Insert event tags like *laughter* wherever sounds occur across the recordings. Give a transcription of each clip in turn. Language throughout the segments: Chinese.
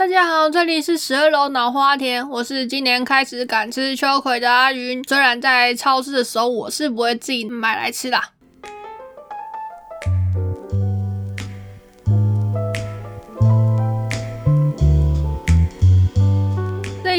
大家好，这里是十二楼脑花田，我是今年开始敢吃秋葵的阿云。虽然在超市的时候，我是不会自己买来吃的。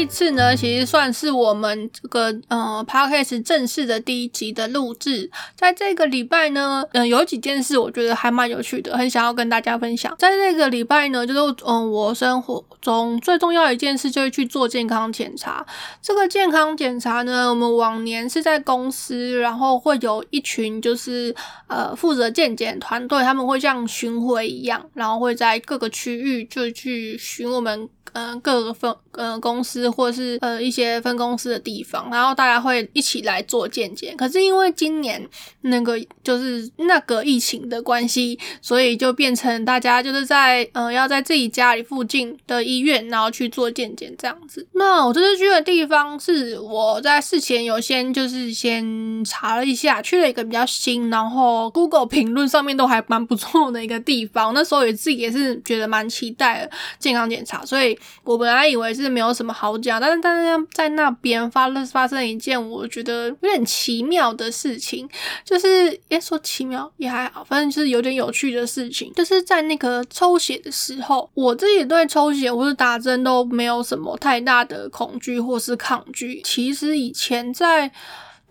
这次呢，其实算是我们这个呃 podcast 正式的第一集的录制。在这个礼拜呢，嗯，有几件事我觉得还蛮有趣的，很想要跟大家分享。在这个礼拜呢，就是嗯，我生活中最重要一件事就是去做健康检查。这个健康检查呢，我们往年是在公司，然后会有一群就是呃负责健检团队，他们会像巡回一样，然后会在各个区域就去巡我们。嗯，各个分呃公司或是呃一些分公司的地方，然后大家会一起来做健检。可是因为今年那个就是那个疫情的关系，所以就变成大家就是在呃要在自己家里附近的医院，然后去做健检这样子。那我这次去的地方是我在事前有先就是先查了一下，去了一个比较新，然后 Google 评论上面都还蛮不错的一个地方。那时候也自己也是觉得蛮期待的健康检查，所以。我本来以为是没有什么好讲，但是但是在那边发了发生一件我觉得有点奇妙的事情，就是也说奇妙也还好，反正就是有点有趣的事情，就是在那个抽血的时候，我自己对抽血或是打针都没有什么太大的恐惧或是抗拒。其实以前在。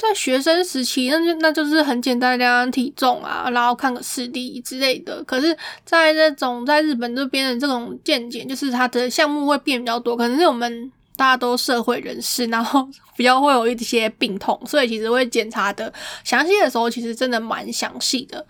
在学生时期，那就那就是很简单，量量体重啊，然后看个视力之类的。可是，在这种在日本这边的这种健检，就是他的项目会变比较多。可能是我们大家都社会人士，然后比较会有一些病痛，所以其实会检查的详细的时候，其实真的蛮详细的。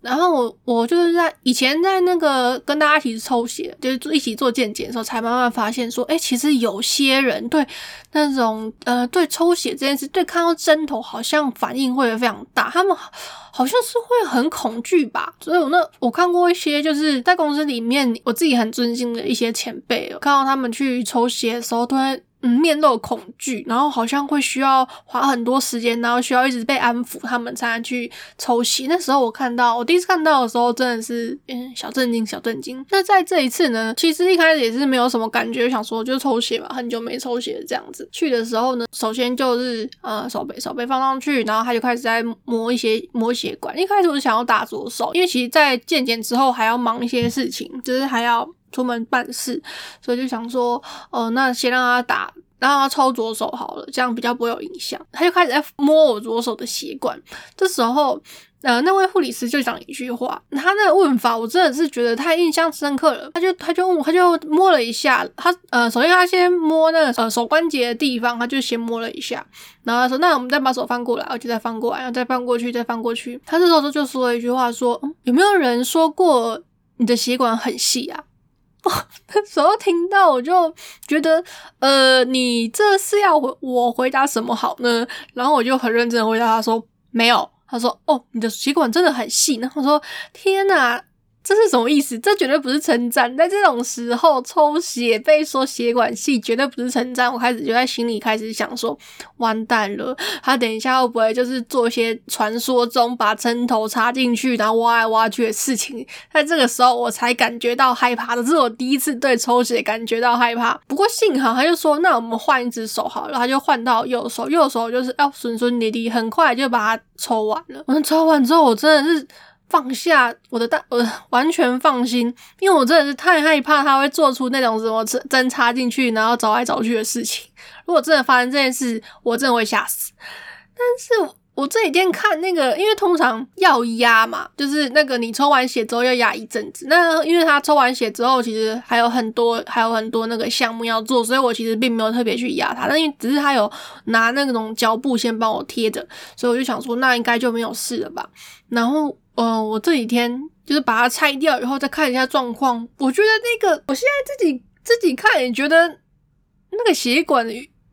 然后我我就是在以前在那个跟大家一起抽血，就是一起做健检的时候，才慢慢发现说，哎，其实有些人对那种呃对抽血这件事，对看到针头好像反应会非常大，他们好像是会很恐惧吧。所以我那我看过一些就是在公司里面我自己很尊敬的一些前辈，看到他们去抽血的时候，突然。嗯，面露恐惧，然后好像会需要花很多时间，然后需要一直被安抚，他们才能去抽血。那时候我看到，我第一次看到的时候，真的是嗯小震惊，小震惊。那在这一次呢，其实一开始也是没有什么感觉，想说就抽血吧，很久没抽血这样子。去的时候呢，首先就是呃手背手背放上去，然后他就开始在摸一些摸血管。一开始我是想要打左手，因为其实在健检之后还要忙一些事情，就是还要。出门办事，所以就想说，哦，那先让他打，让他抽左手好了，这样比较不会有影响。他就开始在摸我左手的血管，这时候，呃，那位护理师就讲一句话，他那个问法我真的是觉得太印象深刻了。他就他就他就摸了一下，他呃，首先他先摸那个呃手关节的地方，他就先摸了一下，然后他说，那我们再把手翻过来，我就再翻过来，然后再翻过去，再翻过去。他这时候就说了一句话，说，有没有人说过你的血管很细啊？*laughs* 那时候听到我就觉得，呃，你这是要我回答什么好呢？然后我就很认真的回答他说没有。他说哦，你的血管真的很细。然后我说天哪。这是什么意思？这绝对不是称赞。在这种时候抽血被说血管细，绝对不是称赞。我开始就在心里开始想说，完蛋了，他等一下会不会就是做一些传说中把针头插进去，然后挖来挖去的事情？在这个时候，我才感觉到害怕的。这是我第一次对抽血感觉到害怕。不过幸好，他就说，那我们换一只手好了，他就换到右手，右手就是要顺顺利利，很快就把它抽完了。我抽完之后，我真的是。放下我的大，我完全放心，因为我真的是太害怕他会做出那种什么针插进去，然后找来找去的事情。如果真的发生这件事，我真的会吓死。但是我这几天看那个，因为通常要压嘛，就是那个你抽完血之后要压一阵子。那因为他抽完血之后，其实还有很多还有很多那个项目要做，所以我其实并没有特别去压他。但因为只是他有拿那种胶布先帮我贴着，所以我就想说，那应该就没有事了吧。然后。嗯，我这几天就是把它拆掉以后再看一下状况。我觉得那个，我现在自己自己看也觉得那个血管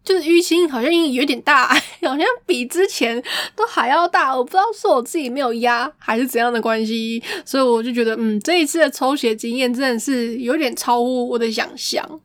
就是淤青好像有点大，*laughs* 好像比之前都还要大。我不知道是我自己没有压还是怎样的关系，所以我就觉得，嗯，这一次的抽血经验真的是有点超乎我的想象。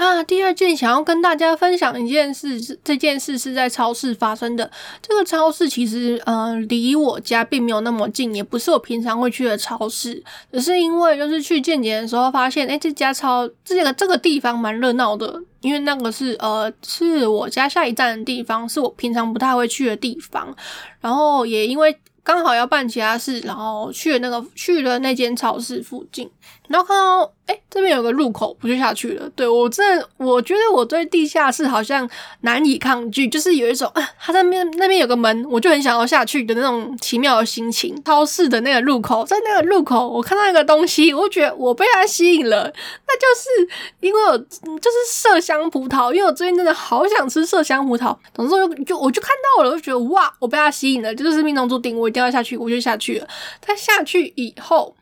那第二件想要跟大家分享一件事，这件事是在超市发生的。这个超市其实，呃，离我家并没有那么近，也不是我平常会去的超市，只是因为就是去见节的时候发现，哎，这家超这个这个地方蛮热闹的，因为那个是呃是我家下一站的地方，是我平常不太会去的地方，然后也因为。刚好要办其他事，然后去了那个去了那间超市附近，然后看到哎这边有个入口，我就下去了。对我真的，我觉得我对地下室好像难以抗拒，就是有一种啊，它那边那边有个门，我就很想要下去的那种奇妙的心情。超市的那个入口，在那个入口，我看到一个东西，我觉得我被它吸引了，那就是因为我就是麝香葡萄，因为我最近真的好想吃麝香葡萄。总之，我就我就看到了，我就觉得哇，我被它吸引了，就是命中注定，我一定。要下去，我就下去了。他下去以后，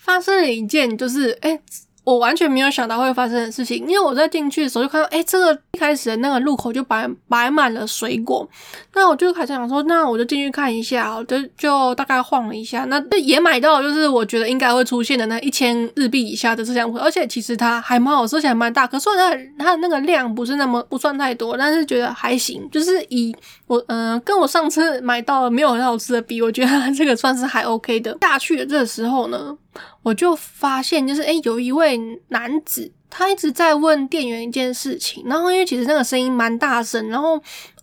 发生了一件，就是哎。我完全没有想到会发生的事情，因为我在进去的时候就看到，哎，这个一开始的那个路口就摆摆满了水果，那我就开始想说，那我就进去看一下，就就大概晃了一下，那也买到，就是我觉得应该会出现的那一千日币以下的麝香葡萄，而且其实它还蛮好，吃起来蛮大，可是它它的那个量不是那么不算太多，但是觉得还行，就是以我嗯跟我上次买到没有很好吃的比，我觉得这个算是还 OK 的。下去的这个时候呢。我就发现，就是诶，有一位男子，他一直在问店员一件事情，然后因为其实那个声音蛮大声，然后。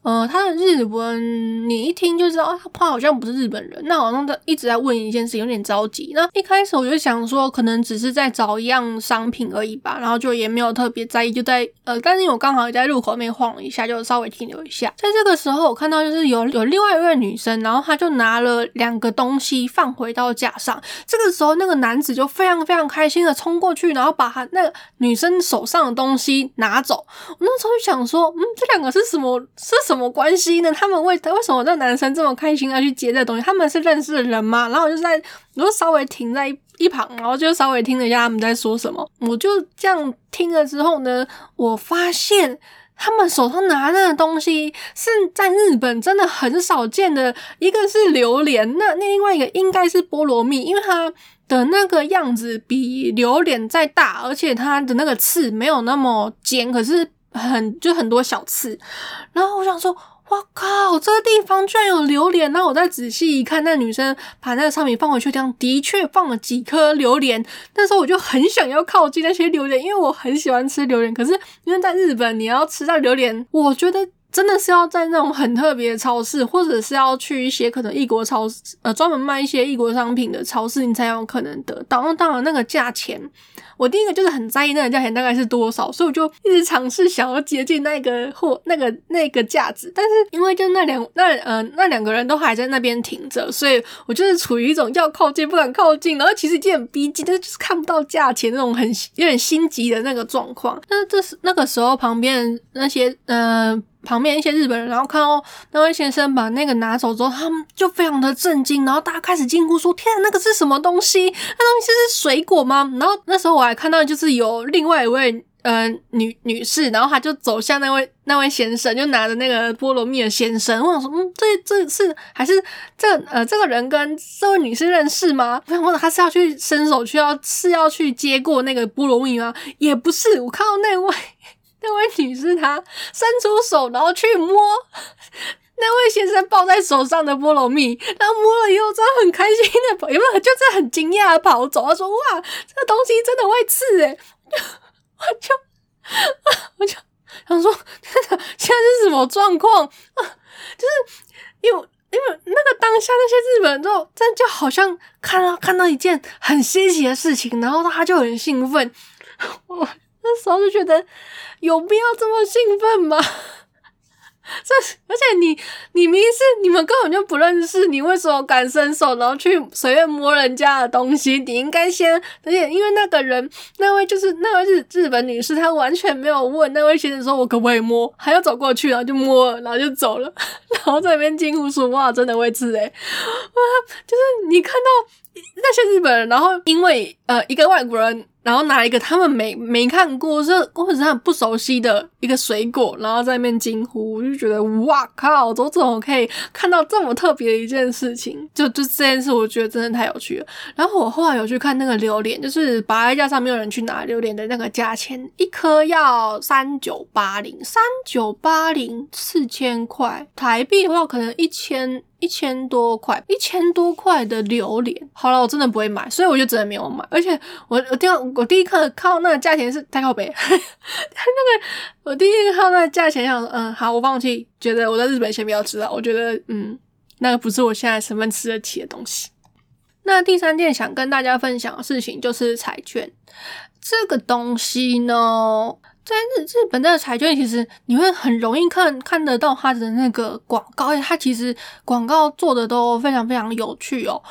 呃，他的日文你一听就知道，他好像不是日本人。那好像在一直在问一件事，有点着急。那一开始我就想说，可能只是在找一样商品而已吧，然后就也没有特别在意，就在呃，但是我刚好也在路口那边晃了一下，就稍微停留一下。在这个时候，我看到就是有有另外一位女生，然后她就拿了两个东西放回到架上。这个时候，那个男子就非常非常开心的冲过去，然后把他那个女生手上的东西拿走。我那时候就想说，嗯，这两个是什么？是什么？什么关系呢？他们为为什么这男生这么开心要去接这东西？他们是认识的人吗？然后我就在，我就稍微停在一旁，然后就稍微听了一下他们在说什么。我就这样听了之后呢，我发现他们手上拿那个东西是在日本真的很少见的，一个是榴莲，那那另外一个应该是菠萝蜜，因为它的那个样子比榴莲再大，而且它的那个刺没有那么尖，可是。很就很多小刺，然后我想说，哇靠，这个地方居然有榴莲！然后我再仔细一看，那女生把那个商品放回去，这样的确放了几颗榴莲。那时候我就很想要靠近那些榴莲，因为我很喜欢吃榴莲。可是因为在日本，你要吃到榴莲，我觉得。真的是要在那种很特别的超市，或者是要去一些可能异国超市，呃，专门卖一些异国商品的超市，你才有可能得到。那当然，那个价钱，我第一个就是很在意那个价钱大概是多少，所以我就一直尝试想要接近那个货那个那个价值。但是因为就那两那呃那两个人都还在那边停着，所以我就是处于一种要靠近不敢靠近，然后其实已经很逼近，但是就是看不到价钱那种很有点心急的那个状况。那这是那个时候旁边那些呃。旁边一些日本人，然后看到那位先生把那个拿走之后，他们就非常的震惊，然后大家开始惊呼说：“天啊，那个是什么东西？那东西是水果吗？”然后那时候我还看到，就是有另外一位呃女女士，然后她就走向那位那位先生，就拿着那个菠萝蜜的先生。我想说，嗯，这这是还是这呃这个人跟这位女士认识吗？我想问他是要去伸手去要是要去接过那个菠萝蜜吗？也不是，我看到那位。那位女士她伸出手，然后去摸那位先生抱在手上的菠萝蜜，然后摸了以后，真的很开心的跑，有没有？就是很惊讶的跑走。他说：“哇，这个东西真的会刺诶！” *laughs* 我就我就想说，现在是什么状况？*laughs* 就是因为因为那个当下那些日本人就真就好像看到看到一件很稀奇的事情，然后他就很兴奋。我。*laughs* 那时候就觉得有必要这么兴奋吗？*laughs* 这而且你你明明是你们根本就不认识，你为什么敢伸手然后去随便摸人家的东西？你应该先，而且因为那个人那位就是那位日日本女士，她完全没有问那位先生说我可不可以摸，还要走过去，然后就摸，然后就走了，*laughs* 然后在那边惊呼说哇，真的会吃诶！哇，就是你看到。那些日本人，然后因为呃一个外国人。然后拿一个他们没没看过，是或者是很不熟悉的一个水果，然后在那边惊呼，我就觉得哇靠，我怎么可以看到这么特别的一件事情？就就这件事，我觉得真的太有趣了。然后我后来有去看那个榴莲，就是白架上没有人去拿榴莲的那个价钱，一颗要三九八零，三九八零四千块台币的话，可能一千。一千多块，一千多块的榴莲，好了，我真的不会买，所以我就真的没有买。而且我我第我第一看靠那个价钱是太靠北，*laughs* 那个我第一看那个价钱想嗯好，我放弃，觉得我在日本先不要吃了。我觉得嗯那个不是我现在身份吃得起的东西。那第三件想跟大家分享的事情就是彩券这个东西呢。在日日本的彩券，其实你会很容易看看得到它的那个广告，它其实广告做的都非常非常有趣哦。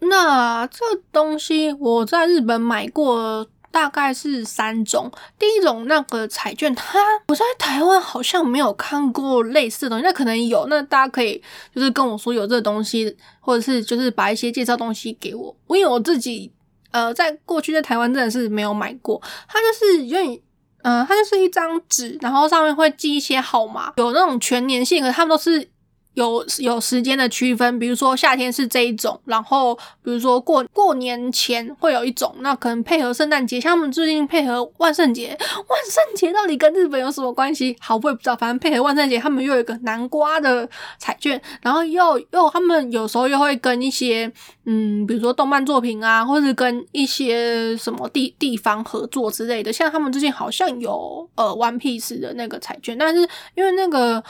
那这东西我在日本买过，大概是三种。第一种那个彩券，它我在台湾好像没有看过类似的东西，那可能有，那大家可以就是跟我说有这东西，或者是就是把一些介绍东西给我。因为我自己呃，在过去在台湾真的是没有买过，它就是因为。嗯，它就是一张纸，然后上面会记一些号码，有那种全年性，可他们都是。有有时间的区分，比如说夏天是这一种，然后比如说过过年前会有一种，那可能配合圣诞节，像他们最近配合万圣节，*laughs* 万圣节到底跟日本有什么关系？好，我也不知道，反正配合万圣节，他们又有一个南瓜的彩券，然后又又他们有时候又会跟一些嗯，比如说动漫作品啊，或者跟一些什么地地方合作之类的，像他们最近好像有呃 One Piece 的那个彩券，但是因为那个。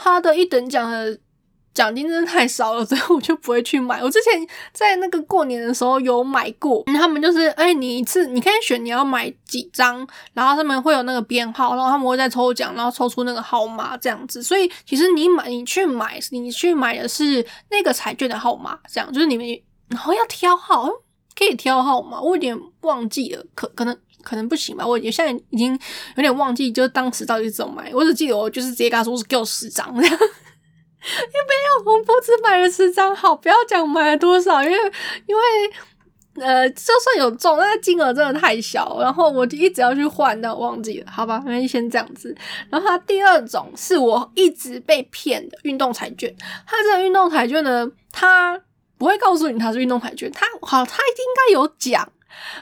他的一等奖的奖金真的太少了，所以我就不会去买。我之前在那个过年的时候有买过，他们就是哎，你一次你可以选你要买几张，然后他们会有那个编号，然后他们会再抽奖，然后抽出那个号码这样子。所以其实你买你去买你去买的是那个彩券的号码，这样就是你们然后要挑号，可以挑号码，我有点忘记了，可可能。可能不行吧，我现在已经有点忘记，就是当时到底怎么买。我只记得我就是直接跟他说是给我十张，因为没有我不只买了十张，好，不要讲买了多少，因为因为呃，就算有中，那金额真的太小，然后我就一直要去换，但我忘记了，好吧，那就先这样子。然后它第二种是我一直被骗的运动彩券，它这个运动彩券呢，它不会告诉你它是运动彩券，它好，它应该有奖。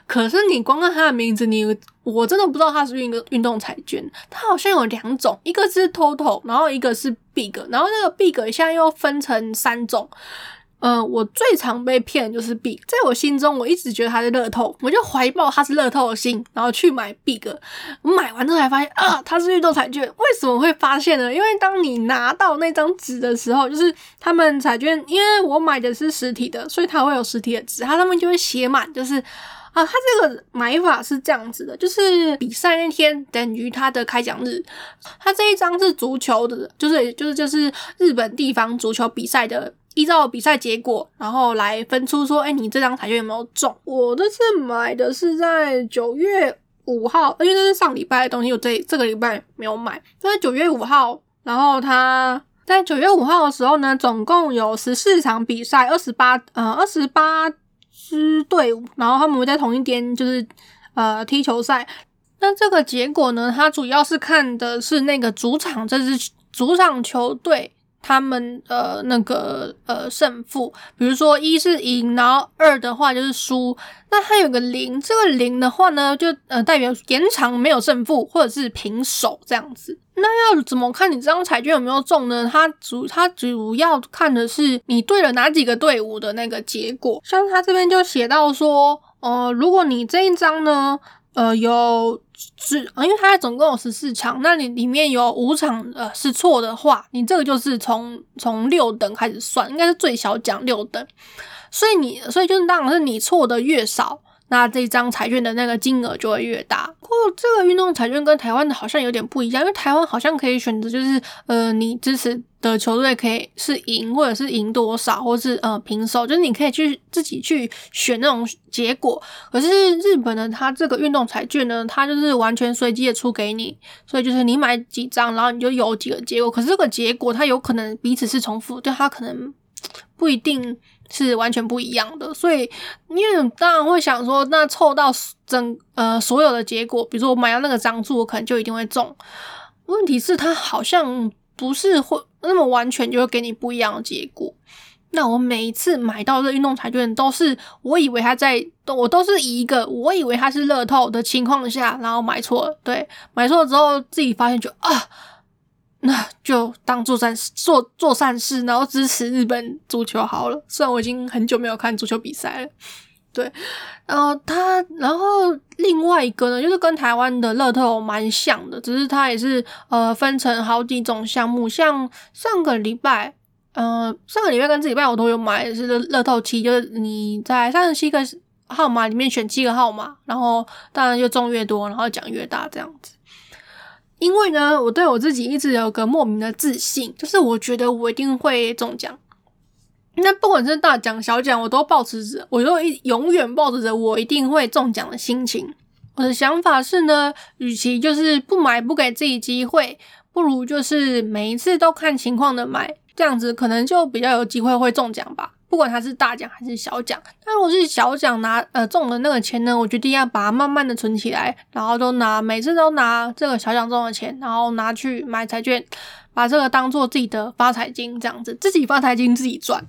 可是你光看它的名字，你我真的不知道它是运个运动彩券。它好像有两种，一个是 Total，然后一个是 Big，然后那个 Big 现在又分成三种。嗯，我最常被骗的就是 Big，在我心中我一直觉得它是乐透，我就怀抱它是乐透的心，然后去买 Big。买完之后才发现啊，它是运动彩券。为什么会发现呢？因为当你拿到那张纸的时候，就是他们彩券，因为我买的是实体的，所以它会有实体的纸，它上面就会写满，就是。啊，它这个买法是这样子的，就是比赛那天等于它的开奖日。它这一张是足球的，就是就是就是日本地方足球比赛的，依照比赛结果，然后来分出说，哎，你这张彩券有没有中？我这次买的是在九月五号，因为这是上礼拜的东西，我这这个礼拜没有买。在九月五号，然后它在九月五号的时候呢，总共有十四场比赛，二十八呃二十八。支队伍，然后他们会在同一天就是呃踢球赛。那这个结果呢，它主要是看的是那个主场这支主场球队他们呃那个呃胜负。比如说一是赢，然后二的话就是输。那它有个零，这个零的话呢，就呃代表延长没有胜负，或者是平手这样子。那要怎么看你这张彩券有没有中呢？它主它主要看的是你对了哪几个队伍的那个结果。像它这边就写到说，呃，如果你这一张呢，呃，有只因为它总共有十四场，那你里面有五场呃是错的话，你这个就是从从六等开始算，应该是最小奖六等。所以你所以就是当然是你错的越少。那这张彩券的那个金额就会越大。不过这个运动彩券跟台湾的好像有点不一样，因为台湾好像可以选择，就是呃，你支持的球队可以是赢，或者是赢多少，或是呃平手，就是你可以去自己去选那种结果。可是日本的它这个运动彩券呢，它就是完全随机的出给你，所以就是你买几张，然后你就有几个结果。可是这个结果它有可能彼此是重复，就它可能不一定。是完全不一样的。所以，因为当然会想说，那凑到整呃所有的结果，比如说我买到那个张数，我可能就一定会中。问题是，它好像不是会那么完全就会给你不一样的结果。那我每一次买到这运动彩券，都是我以为它在，我都是以一个我以为它是乐透的情况下，然后买错了。对，买错了之后自己发现就啊，那就当做善事，做做善事，然后支持日本足球好了。虽然我已经很久没有看足球比赛了。对，然后他，然后另外一个呢，就是跟台湾的乐透蛮像的，只是它也是呃分成好几种项目，像上个礼拜。嗯，上个礼拜跟这礼拜我都有买是乐透七，就是你在三十七个号码里面选七个号码，然后当然就中越多，然后奖越大这样子。因为呢，我对我自己一直有个莫名的自信，就是我觉得我一定会中奖。那不管是大奖小奖，我都保持着，我都一永远抱着着我一定会中奖的心情。我的想法是呢，与其就是不买不给自己机会，不如就是每一次都看情况的买。这样子可能就比较有机会会中奖吧，不管它是大奖还是小奖。但如果是小奖拿呃中的那个钱呢，我决定要把它慢慢的存起来，然后都拿每次都拿这个小奖中的钱，然后拿去买彩券，把这个当做自己的发财金，这样子自己发财金自己赚。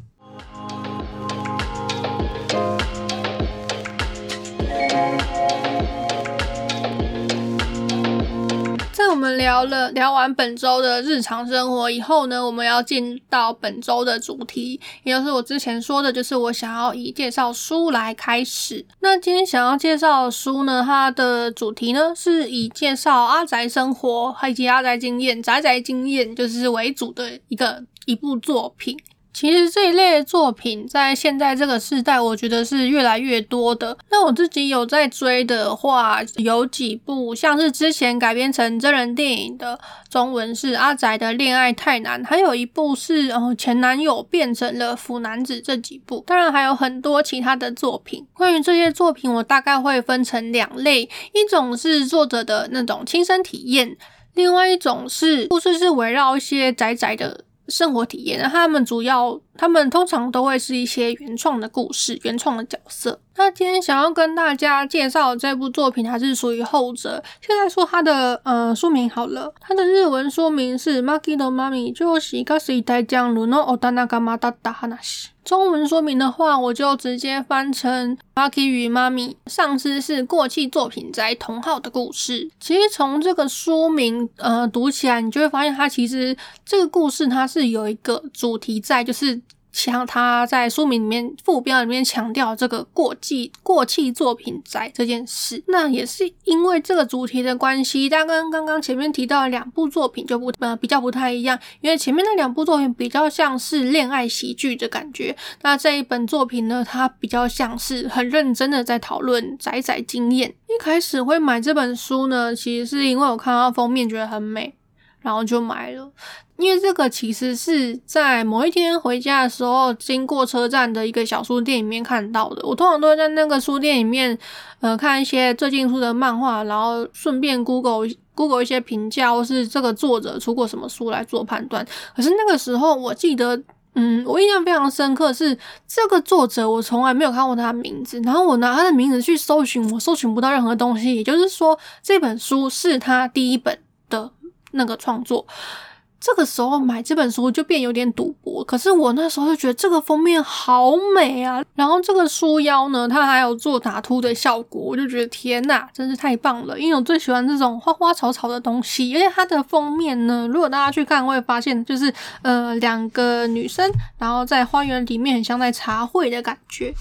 我们聊了聊完本周的日常生活以后呢，我们要进到本周的主题，也就是我之前说的，就是我想要以介绍书来开始。那今天想要介绍的书呢，它的主题呢是以介绍阿宅生活以及阿宅经验、宅宅经验就是为主的一个一部作品。其实这一类作品在现在这个时代，我觉得是越来越多的。那我自己有在追的话，有几部像是之前改编成真人电影的，中文是《阿宅的恋爱太难》，还有一部是哦前男友变成了腐男子这几部。当然还有很多其他的作品。关于这些作品，我大概会分成两类，一种是作者的那种亲身体验，另外一种是故事是围绕一些宅宅的。生活体验，那他们主要，他们通常都会是一些原创的故事、原创的角色。那今天想要跟大家介绍这部作品，还是属于后者。现在说它的呃书名好了，它的日文说明是《Maki no Mami》，就是一是一代将鲁诺奥达那嘎马达达哈纳西。中文说明的话，我就直接翻成《Maki 与妈咪》，上次是过气作品宅同号的故事。其实从这个书名呃读起来，你就会发现它其实这个故事它是有一个主题在，就是。像他在书名里面副标里面强调这个过气过气作品宅这件事，那也是因为这个主题的关系，但跟刚刚前面提到的两部作品就不呃比较不太一样，因为前面那两部作品比较像是恋爱喜剧的感觉，那这一本作品呢，它比较像是很认真的在讨论宅宅经验。一开始会买这本书呢，其实是因为我看到封面觉得很美，然后就买了。因为这个其实是在某一天回家的时候，经过车站的一个小书店里面看到的。我通常都会在那个书店里面，呃，看一些最近出的漫画，然后顺便 Google Google 一些评价，或是这个作者出过什么书来做判断。可是那个时候，我记得，嗯，我印象非常深刻，是这个作者我从来没有看过他的名字，然后我拿他的名字去搜寻，我搜寻不到任何东西。也就是说，这本书是他第一本的那个创作。这个时候买这本书就变有点赌博，可是我那时候就觉得这个封面好美啊，然后这个书腰呢，它还有做打凸的效果，我就觉得天呐，真是太棒了！因为我最喜欢这种花花草草的东西，而且它的封面呢，如果大家去看会发现，就是呃两个女生，然后在花园里面很像在茶会的感觉，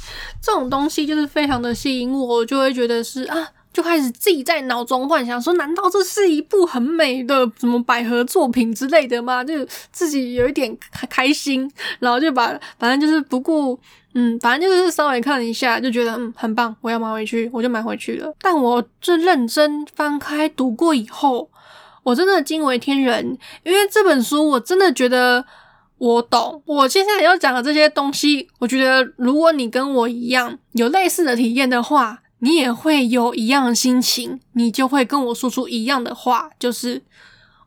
这种东西就是非常的吸引我，就会觉得是啊。就开始自己在脑中幻想，说难道这是一部很美的什么百合作品之类的吗？就自己有一点开开心，然后就把反正就是不顾，嗯，反正就是稍微看了一下，就觉得嗯很棒，我要买回去，我就买回去了。但我这认真翻开读过以后，我真的惊为天人，因为这本书我真的觉得我懂。我接下来要讲的这些东西，我觉得如果你跟我一样有类似的体验的话。你也会有一样的心情，你就会跟我说出一样的话，就是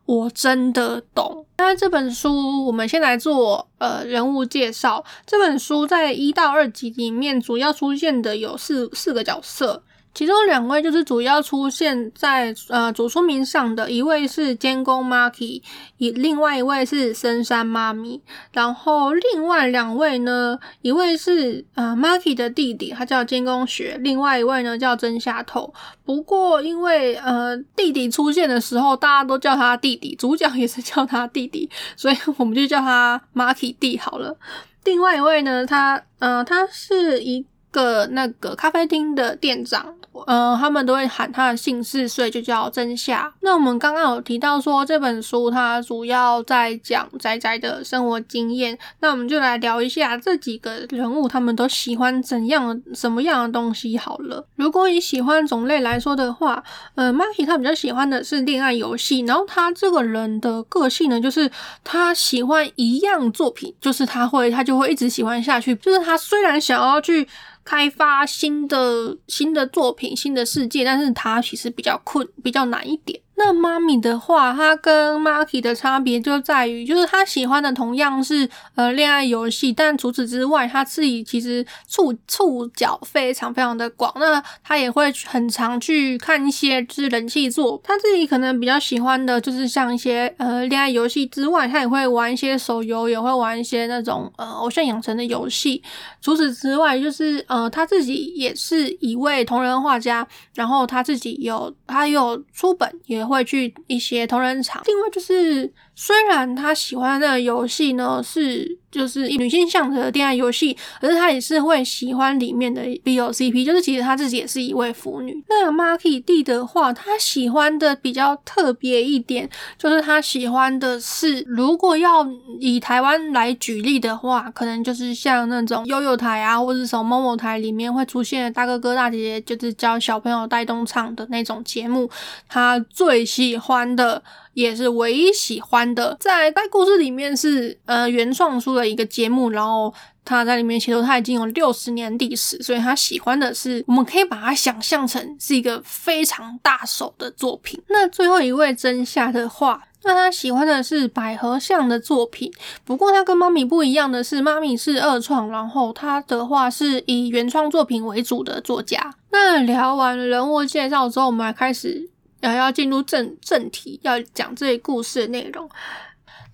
我真的懂。那这本书，我们先来做呃人物介绍。这本书在一到二集里面，主要出现的有四四个角色。其中两位就是主要出现在呃主说明上的，一位是监工 Marky，以另外一位是深山妈咪。然后另外两位呢，一位是呃 Marky 的弟弟，他叫监工学；另外一位呢叫真下头。不过因为呃弟弟出现的时候，大家都叫他弟弟，主角也是叫他弟弟，*laughs* 所以我们就叫他 Marky 弟好了。另外一位呢，他呃他是一个那个咖啡厅的店长。呃，他们都会喊他的姓氏，所以就叫真夏。那我们刚刚有提到说这本书它主要在讲仔仔的生活经验，那我们就来聊一下这几个人物他们都喜欢怎样什么样的东西好了。如果以喜欢种类来说的话，呃，Marky 他比较喜欢的是恋爱游戏，然后他这个人的个性呢，就是他喜欢一样作品，就是他会他就会一直喜欢下去，就是他虽然想要去。开发新的新的作品、新的世界，但是它其实比较困、比较难一点。那妈咪的话，她跟 Marky 的差别就在于，就是她喜欢的同样是呃恋爱游戏，但除此之外，她自己其实触触角非常非常的广。那她也会很常去看一些就是人气作，她自己可能比较喜欢的就是像一些呃恋爱游戏之外，她也会玩一些手游，也会玩一些那种呃偶像养成的游戏。除此之外，就是呃她自己也是一位同人画家，然后她自己有她有出本也。会去一些同人场，另外就是，虽然他喜欢的游戏呢是。就是女性向的恋爱游戏，可是她也是会喜欢里面的 BOCP，就是其实她自己也是一位腐女。那 Marky 弟的话，他喜欢的比较特别一点，就是他喜欢的是，如果要以台湾来举例的话，可能就是像那种悠悠台啊，或者什么某某台里面会出现的大哥哥大姐姐，就是教小朋友带动唱的那种节目，他最喜欢的。也是唯一喜欢的，在该故事里面是呃原创出的一个节目，然后他在里面其实他已经有六十年历史，所以他喜欢的是我们可以把它想象成是一个非常大手的作品。那最后一位真夏的话，那他喜欢的是百合像的作品，不过他跟妈咪不一样的是，妈咪是二创，然后他的话是以原创作品为主的作家。那聊完人物介绍之后，我们来开始。然后要进入正正题，要讲这些故事的内容。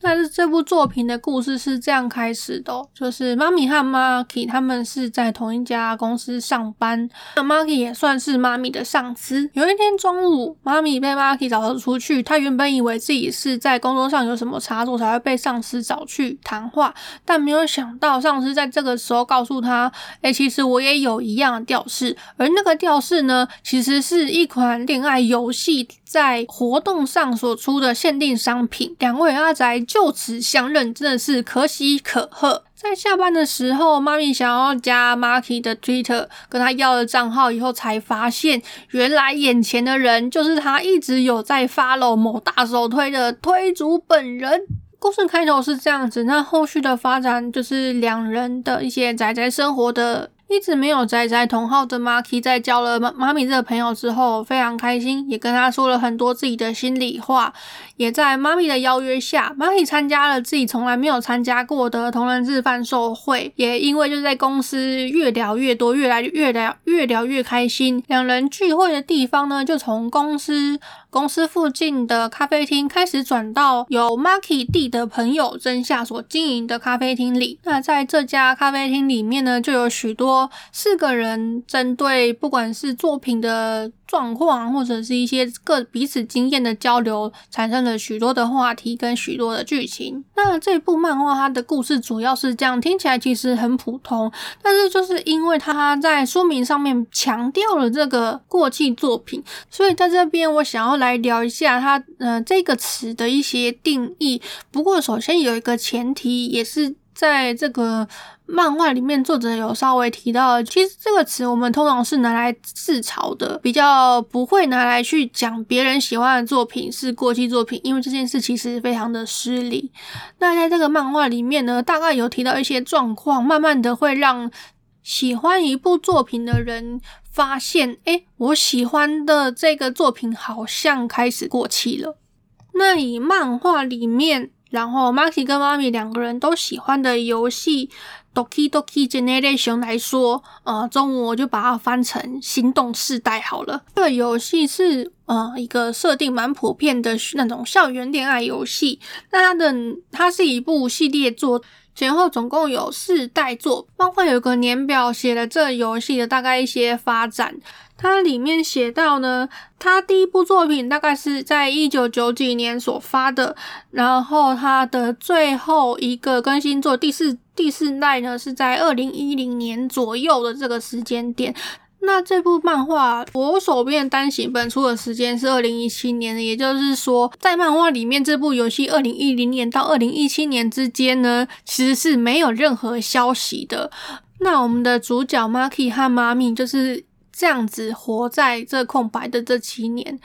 但是这部作品的故事是这样开始的，就是妈咪和 Marky 他们是在同一家公司上班，那 Marky 也算是妈咪的上司。有一天中午，妈咪被 Marky 找了出去，他原本以为自己是在工作上有什么差错才会被上司找去谈话，但没有想到上司在这个时候告诉他：“哎，其实我也有一样的吊饰，而那个吊饰呢，其实是一款恋爱游戏在活动上所出的限定商品。”两位阿宅。就此相认，真的是可喜可贺。在下班的时候，妈咪想要加 Marky 的 Twitter，跟他要了账号以后，才发现原来眼前的人就是他一直有在 follow 某大手推的推主本人。故事开头是这样子，那后续的发展就是两人的一些宅宅生活的。一直没有宅宅同号的 Marky，在交了妈妈咪这个朋友之后，非常开心，也跟他说了很多自己的心里话。也在妈咪的邀约下，Marky 参加了自己从来没有参加过的同人志贩售会。也因为就在公司越聊越多，越来越聊越聊越开心。两人聚会的地方呢，就从公司。公司附近的咖啡厅开始转到由 Marky 弟的朋友真夏所经营的咖啡厅里。那在这家咖啡厅里面呢，就有许多四个人针对不管是作品的。状况或者是一些各彼此经验的交流，产生了许多的话题跟许多的剧情。那这部漫画它的故事主要是这样，听起来其实很普通，但是就是因为它在书名上面强调了这个过气作品，所以在这边我想要来聊一下它呃这个词的一些定义。不过首先有一个前提，也是在这个。漫画里面作者有稍微提到，其实这个词我们通常是拿来自嘲的，比较不会拿来去讲别人喜欢的作品是过气作品，因为这件事其实非常的失礼。那在这个漫画里面呢，大概有提到一些状况，慢慢的会让喜欢一部作品的人发现，哎，我喜欢的这个作品好像开始过气了。那以漫画里面，然后 Maki 跟妈咪两个人都喜欢的游戏。Doki Doki Generation 来说，呃，中文我就把它翻成“心动世代”好了。这个游戏是呃一个设定蛮普遍的那种校园恋爱游戏。那它的它是一部系列作，前后总共有四代作。包括有个年表写了这游戏的大概一些发展。它里面写到呢，它第一部作品大概是在一九九几年所发的，然后它的最后一个更新作第四第四代呢是在二零一零年左右的这个时间点。那这部漫画我手边单行本出的时间是二零一七年，也就是说，在漫画里面这部游戏二零一零年到二零一七年之间呢，其实是没有任何消息的。那我们的主角 Maki 和妈咪就是。这样子活在这空白的这七年，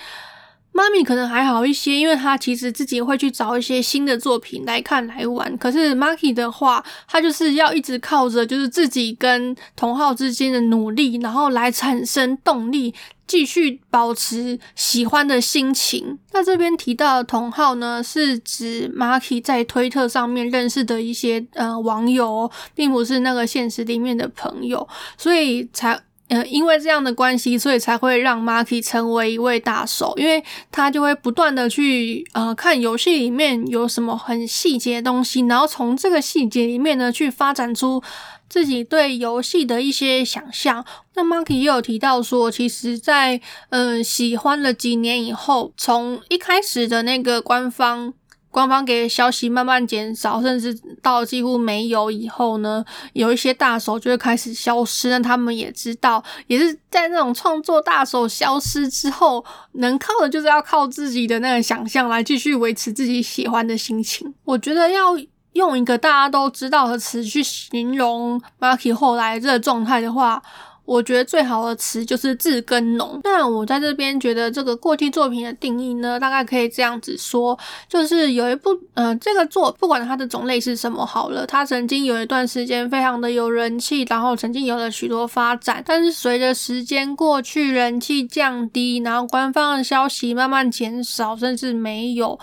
妈咪可能还好一些，因为她其实自己会去找一些新的作品来看来玩。可是 Maki 的话，他就是要一直靠着就是自己跟同号之间的努力，然后来产生动力，继续保持喜欢的心情。那这边提到的同号呢，是指 Maki 在推特上面认识的一些呃网友，并不是那个现实里面的朋友，所以才。呃，因为这样的关系，所以才会让 Marky 成为一位大手，因为他就会不断的去呃看游戏里面有什么很细节的东西，然后从这个细节里面呢去发展出自己对游戏的一些想象。那 Marky 也有提到说，其实，在嗯喜欢了几年以后，从一开始的那个官方。官方给的消息慢慢减少，甚至到几乎没有以后呢，有一些大手就会开始消失。那他们也知道，也是在那种创作大手消失之后，能靠的就是要靠自己的那个想象来继续维持自己喜欢的心情。我觉得要用一个大家都知道的词去形容 Marky 后来这个状态的话。我觉得最好的词就是字根浓。那我在这边觉得这个过期作品的定义呢，大概可以这样子说，就是有一部，嗯，这个作不管它的种类是什么好了，它曾经有一段时间非常的有人气，然后曾经有了许多发展，但是随着时间过去，人气降低，然后官方的消息慢慢减少，甚至没有。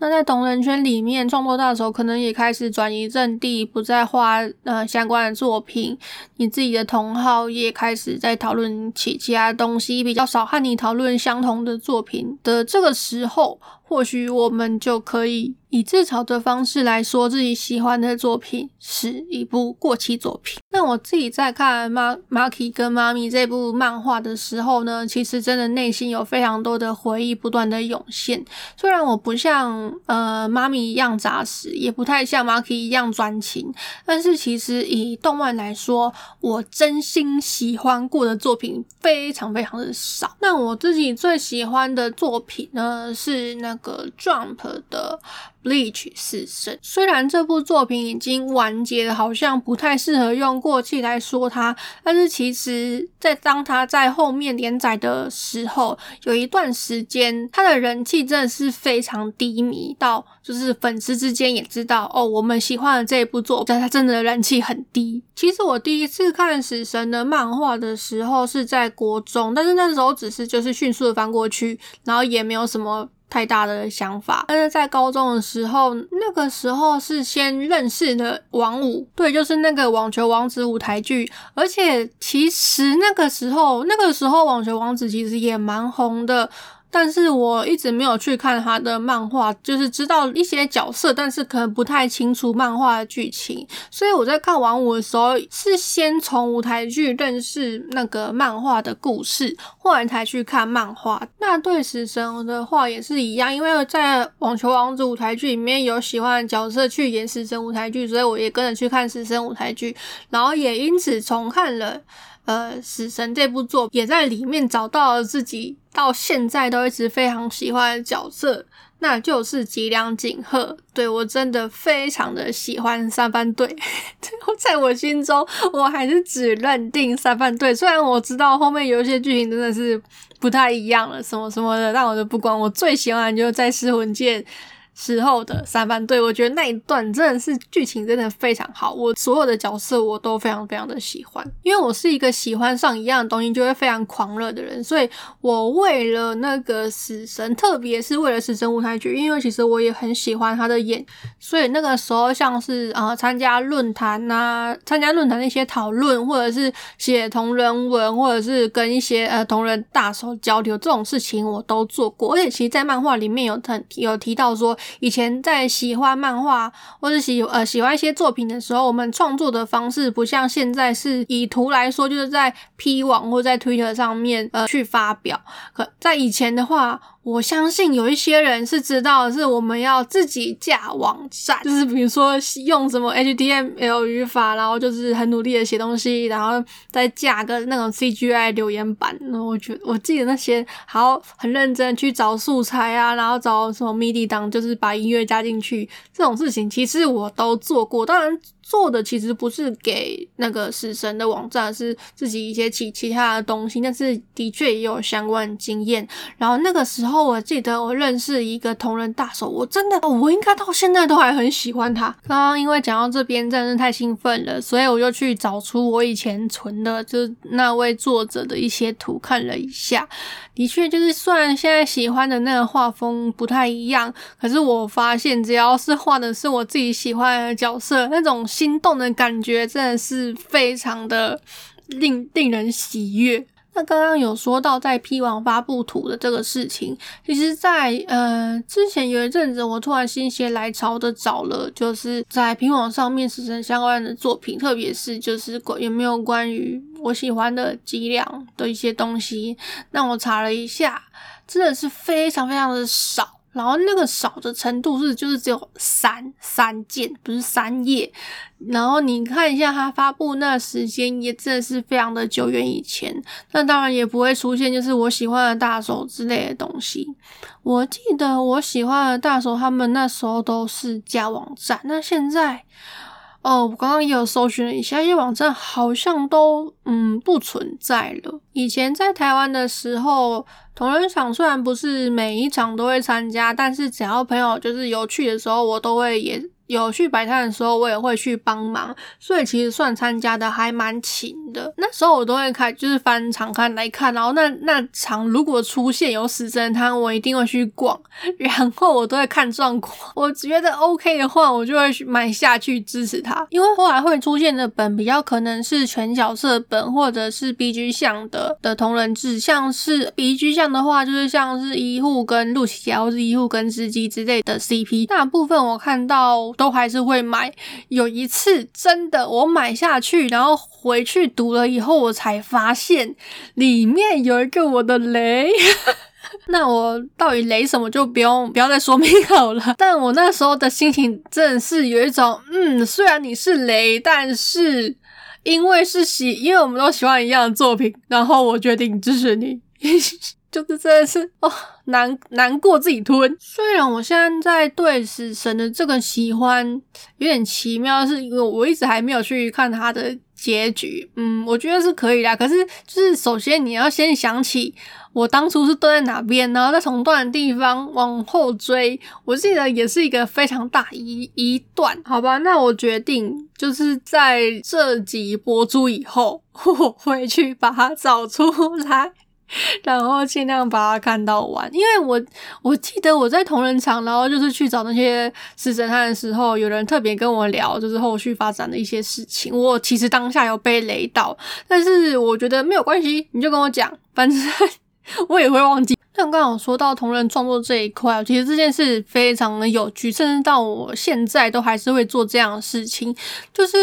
那在同人圈里面，创作大手可能也开始转移阵地，不再画呃相关的作品。你自己的同好也开始在讨论起其他东西，比较少和你讨论相同的作品的这个时候。或许我们就可以以自嘲的方式来说自己喜欢的作品是一部过期作品。那我自己在看《马马 y 跟妈咪》这部漫画的时候呢，其实真的内心有非常多的回忆不断的涌现。虽然我不像呃妈咪一样扎实，也不太像马 y 一样专情，但是其实以动漫来说，我真心喜欢过的作品非常非常的少。那我自己最喜欢的作品呢是那。个 Jump 的 Bleach 死神，虽然这部作品已经完结了，好像不太适合用过气来说它，但是其实，在当它在后面连载的时候，有一段时间，它的人气真的是非常低迷，到就是粉丝之间也知道哦，我们喜欢的这一部作，但它真的人气很低。其实我第一次看死神的漫画的时候是在国中，但是那时候只是就是迅速的翻过去，然后也没有什么。太大的想法，但是在高中的时候，那个时候是先认识的王五，对，就是那个网球王子舞台剧，而且其实那个时候，那个时候网球王子其实也蛮红的。但是我一直没有去看他的漫画，就是知道一些角色，但是可能不太清楚漫画的剧情。所以我在看完舞的时候，是先从舞台剧认识那个漫画的故事，后来才去看漫画。那对死神的话也是一样，因为在网球王子舞台剧里面有喜欢的角色去演死神舞台剧，所以我也跟着去看死神舞台剧，然后也因此重看了。呃，死神这部作品也在里面找到了自己到现在都一直非常喜欢的角色，那就是吉良景鹤。对我真的非常的喜欢三番队，*laughs* 在我心中，我还是只认定三番队。虽然我知道后面有一些剧情真的是不太一样了，什么什么的，但我就不管。我最喜欢就是在失魂界。时候的三番队，我觉得那一段真的是剧情真的非常好，我所有的角色我都非常非常的喜欢，因为我是一个喜欢上一样东西就会非常狂热的人，所以我为了那个死神，特别是为了死神舞台剧，因为其实我也很喜欢他的演，所以那个时候像是啊参加论坛呐，参加论坛那些讨论，或者是写同人文，或者是跟一些呃同人大手交流这种事情，我都做过，而且其实，在漫画里面有提有提到说。以前在喜欢漫画或者喜呃喜欢一些作品的时候，我们创作的方式不像现在是以图来说，就是在 P 网或在 Twitter 上面呃去发表。可在以前的话。我相信有一些人是知道，是我们要自己架网站，就是比如说用什么 HTML 语法，然后就是很努力的写东西，然后再架个那种 CGI 留言板。那我觉得我记得那些好很认真去找素材啊，然后找什么 MIDI 档，就是把音乐加进去这种事情，其实我都做过。当然。做的其实不是给那个死神的网站，是自己一些其其他的东西，但是的确也有相关经验。然后那个时候我记得我认识一个同人大手，我真的我应该到现在都还很喜欢他。刚刚因为讲到这边真的是太兴奋了，所以我就去找出我以前存的，就是那位作者的一些图看了一下。的确，就是虽然现在喜欢的那个画风不太一样，可是我发现只要是画的是我自己喜欢的角色，那种心动的感觉真的是非常的令令人喜悦。那刚刚有说到在 P 网发布图的这个事情，其实，在呃之前有一阵子，我突然心血来潮的找了，就是在 P 网上面死神相关的作品，特别是就是有没有关于我喜欢的脊梁的一些东西。那我查了一下，真的是非常非常的少。然后那个少的程度是，就是只有三三件，不是三页。然后你看一下它发布那时间，也真的是非常的久远以前。那当然也不会出现就是我喜欢的大手之类的东西。我记得我喜欢的大手，他们那时候都是加网站。那现在。哦，我刚刚也有搜寻了一下，一些网站好像都嗯不存在了。以前在台湾的时候，同人场虽然不是每一场都会参加，但是只要朋友就是有去的时候，我都会也。有去摆摊的时候，我也会去帮忙，所以其实算参加的还蛮勤的。那时候我都会开，就是翻场刊来看，然后那那场如果出现有死神摊，我一定会去逛，*laughs* 然后我都会看状况，我觉得 OK 的话，我就会买下去支持他。因为后来会出现的本比较可能是全角色本，或者是 BG 项的的同人志，像是 BG 项的话，就是像是医护跟露琪亚，或是医护跟司机之类的 CP，大部分我看到。都还是会买。有一次真的，我买下去，然后回去读了以后，我才发现里面有一个我的雷。*laughs* 那我到底雷什么，就不用不要再说明好了。但我那时候的心情真的是有一种，嗯，虽然你是雷，但是因为是喜，因为我们都喜欢一样的作品，然后我决定支持你。就是真的是哦，难难过自己吞。虽然我现在对死神的这个喜欢有点奇妙，是因为我一直还没有去看他的结局。嗯，我觉得是可以的。可是就是首先你要先想起我当初是蹲在哪边，然后再从断的地方往后追。我记得也是一个非常大一一段，好吧？那我决定就是在这集播出以后，*laughs* 我会去把它找出来。*laughs* 然后尽量把它看到完，因为我我记得我在同仁场，然后就是去找那些死神探的时候，有人特别跟我聊，就是后续发展的一些事情。我其实当下有被雷到，但是我觉得没有关系，你就跟我讲，反正 *laughs* 我也会忘记。像刚刚说到同人创作这一块，其实这件事非常的有趣，甚至到我现在都还是会做这样的事情。就是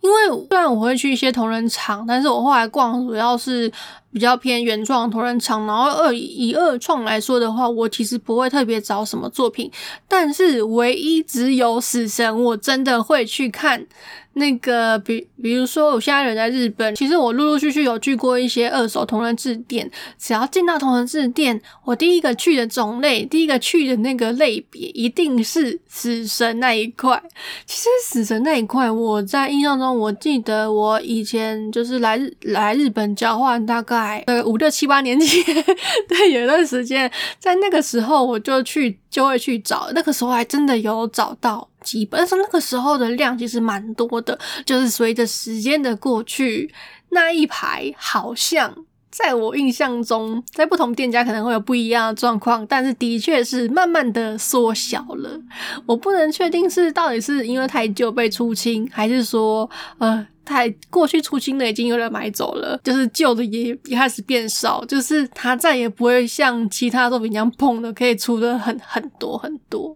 因为虽然我会去一些同人场，但是我后来逛主要是。比较偏原创同人场，然后二以二创来说的话，我其实不会特别找什么作品，但是唯一只有死神，我真的会去看。那个，比比如说，我现在人在日本，其实我陆陆续续有去过一些二手同人志店。只要进到同人志店，我第一个去的种类，第一个去的那个类别，一定是死神那一块。其实死神那一块，我在印象中，我记得我以前就是来日来日本交换，大概呃五六七八年前，对，有一段时间，在那个时候我就去就会去找，那个时候还真的有找到基本，但是那个时候的量其实蛮多的，就是随着时间的过去，那一排好像。在我印象中，在不同店家可能会有不一样的状况，但是的确是慢慢的缩小了。我不能确定是到底是因为太旧被出清，还是说呃太过去出清的已经有人买走了，就是旧的也也开始变少，就是它再也不会像其他作品一样碰的可以出的很很多很多。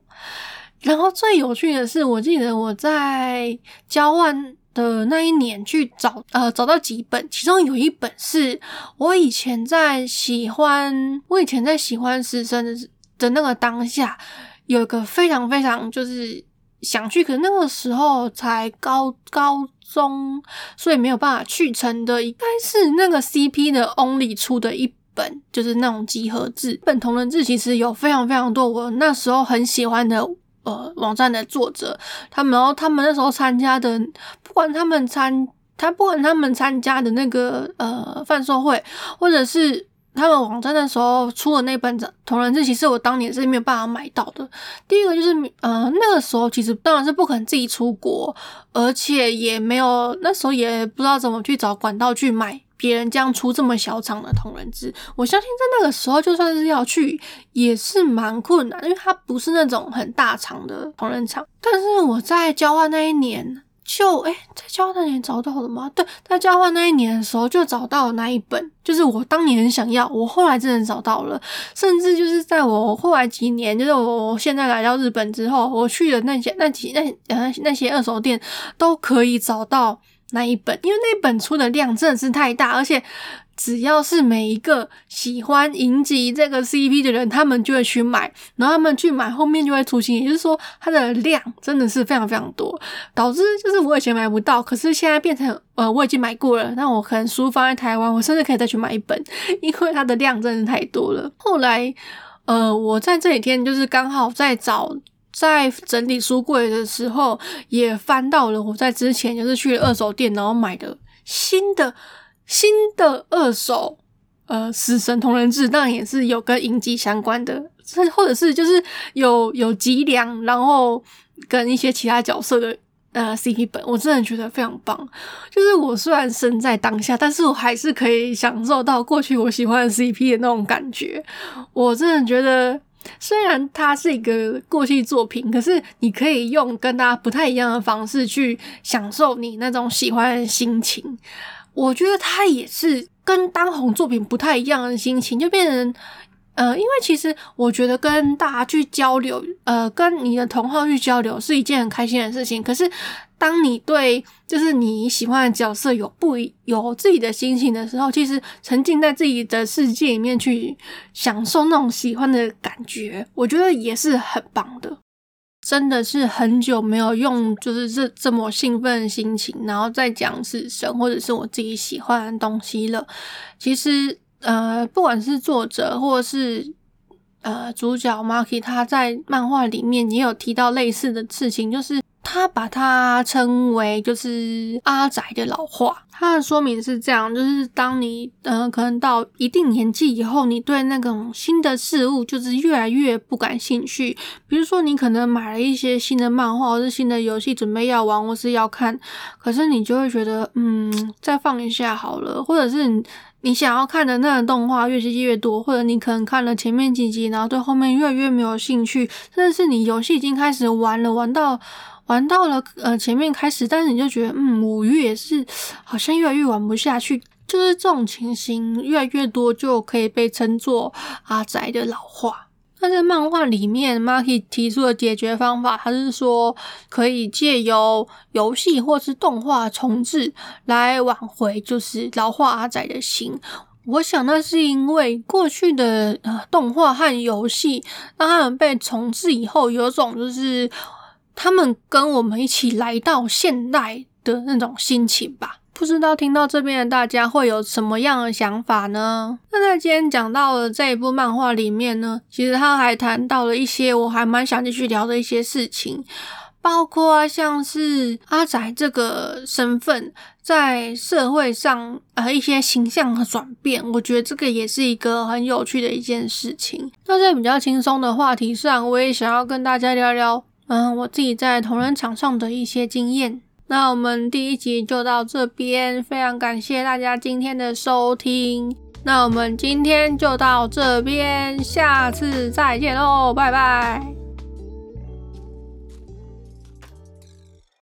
然后最有趣的是，我记得我在交换。的那一年去找呃找到几本，其中有一本是我以前在喜欢，我以前在喜欢师生的的那个当下，有一个非常非常就是想去，可那个时候才高高中，所以没有办法去成的，应该是那个 CP 的 Only 出的一本，就是那种集合制本同人志，其实有非常非常多我那时候很喜欢的。呃，网站的作者，他们然后他们那时候参加的，不管他们参他不管他们参加的那个呃贩售会，或者是他们网站的时候出的那本同人志，其实我当年是没有办法买到的。第一个就是呃那个时候其实当然是不可能自己出国，而且也没有那时候也不知道怎么去找管道去买。别人这样出这么小场的同人志，我相信在那个时候就算是要去也是蛮困难，因为它不是那种很大场的同人场。但是我在交换那一年就哎，在交换那年找到了吗？对，在交换那一年的时候就找到那一本，就是我当年很想要，我后来真的找到了。甚至就是在我后来几年，就是我现在来到日本之后，我去的那些那几那呃那些二手店都可以找到。那一本，因为那本出的量真的是太大，而且只要是每一个喜欢银吉这个 CP 的人，他们就会去买，然后他们去买，后面就会出新，也就是说它的量真的是非常非常多，导致就是我以前买不到，可是现在变成呃我已经买过了，那我可能书放在台湾，我甚至可以再去买一本，因为它的量真的太多了。后来呃我在这几天就是刚好在找。在整理书柜的时候，也翻到了我在之前就是去二手店，然后买的新的新的二手呃死神同人志，当然也是有跟影集相关的，或者是就是有有脊梁，然后跟一些其他角色的呃 CP 本，我真的觉得非常棒。就是我虽然身在当下，但是我还是可以享受到过去我喜欢的 CP 的那种感觉。我真的觉得。虽然它是一个过去作品，可是你可以用跟大家不太一样的方式去享受你那种喜欢的心情。我觉得它也是跟当红作品不太一样的心情，就变成。呃，因为其实我觉得跟大家去交流，呃，跟你的同好去交流是一件很开心的事情。可是，当你对就是你喜欢的角色有不有自己的心情的时候，其实沉浸在自己的世界里面去享受那种喜欢的感觉，我觉得也是很棒的。真的是很久没有用就是这这么兴奋的心情，然后再讲死神或者是我自己喜欢的东西了。其实。呃，不管是作者或者是呃主角 Marky，他在漫画里面也有提到类似的事情，就是他把它称为就是阿宅的老化。他的说明是这样，就是当你呃可能到一定年纪以后，你对那种新的事物就是越来越不感兴趣。比如说，你可能买了一些新的漫画或是新的游戏，准备要玩或是要看，可是你就会觉得，嗯，再放一下好了，或者是。你想要看的那个动画越积越多，或者你可能看了前面几集，然后对后面越来越没有兴趣，甚至是你游戏已经开始玩了，玩到玩到了呃前面开始，但是你就觉得嗯，五月是好像越来越玩不下去，就是这种情形越来越多，就可以被称作阿宅的老化。那在漫画里面，Marky 提出的解决方法，他是说可以借由游戏或是动画重置来挽回，就是老化阿仔的心。我想那是因为过去的呃动画和游戏，当他们被重置以后，有种就是他们跟我们一起来到现代的那种心情吧。不知道听到这边的大家会有什么样的想法呢？那在今天讲到的这一部漫画里面呢，其实他还谈到了一些我还蛮想继续聊的一些事情，包括像是阿仔这个身份在社会上呃一些形象的转变，我觉得这个也是一个很有趣的一件事情。那在比较轻松的话题上，我也想要跟大家聊聊，嗯，我自己在同人场上的一些经验。那我们第一集就到这边，非常感谢大家今天的收听。那我们今天就到这边，下次再见喽，拜拜。